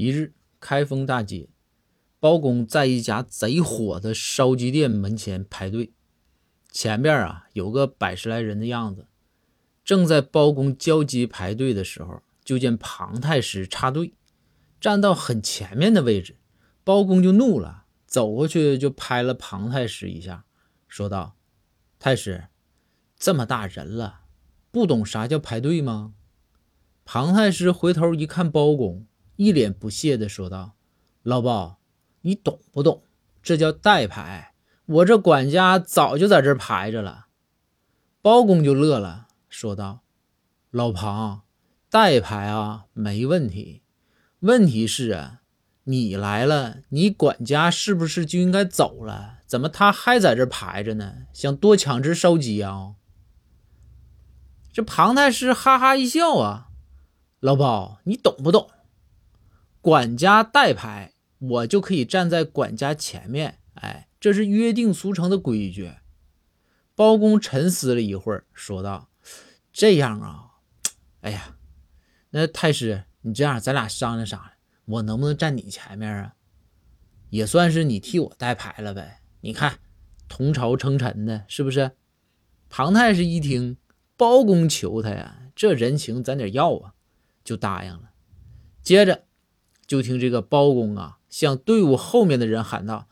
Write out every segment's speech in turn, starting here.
一日，开封大街，包公在一家贼火的烧鸡店门前排队，前边啊有个百十来人的样子。正在包公交接排队的时候，就见庞太师插队，站到很前面的位置。包公就怒了，走过去就拍了庞太师一下，说道：“太师，这么大人了，不懂啥叫排队吗？”庞太师回头一看包公。一脸不屑地说道：“老包，你懂不懂？这叫代排。我这管家早就在这排着了。”包公就乐了，说道：“老庞，代排啊，没问题。问题是啊，你来了，你管家是不是就应该走了？怎么他还在这排着呢？想多抢只烧鸡啊？”这庞太师哈哈一笑啊：“老包，你懂不懂？”管家代牌，我就可以站在管家前面。哎，这是约定俗成的规矩。包公沉思了一会儿，说道：“这样啊，哎呀，那太师，你这样，咱俩商量商量，我能不能站你前面啊？也算是你替我代排了呗。你看，同朝称臣的，是不是？”庞太师一听包公求他呀，这人情咱得要啊，就答应了。接着。就听这个包公啊，向队伍后面的人喊道：“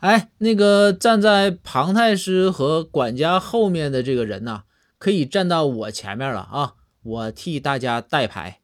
哎，那个站在庞太师和管家后面的这个人呢，可以站到我前面了啊！我替大家带牌。”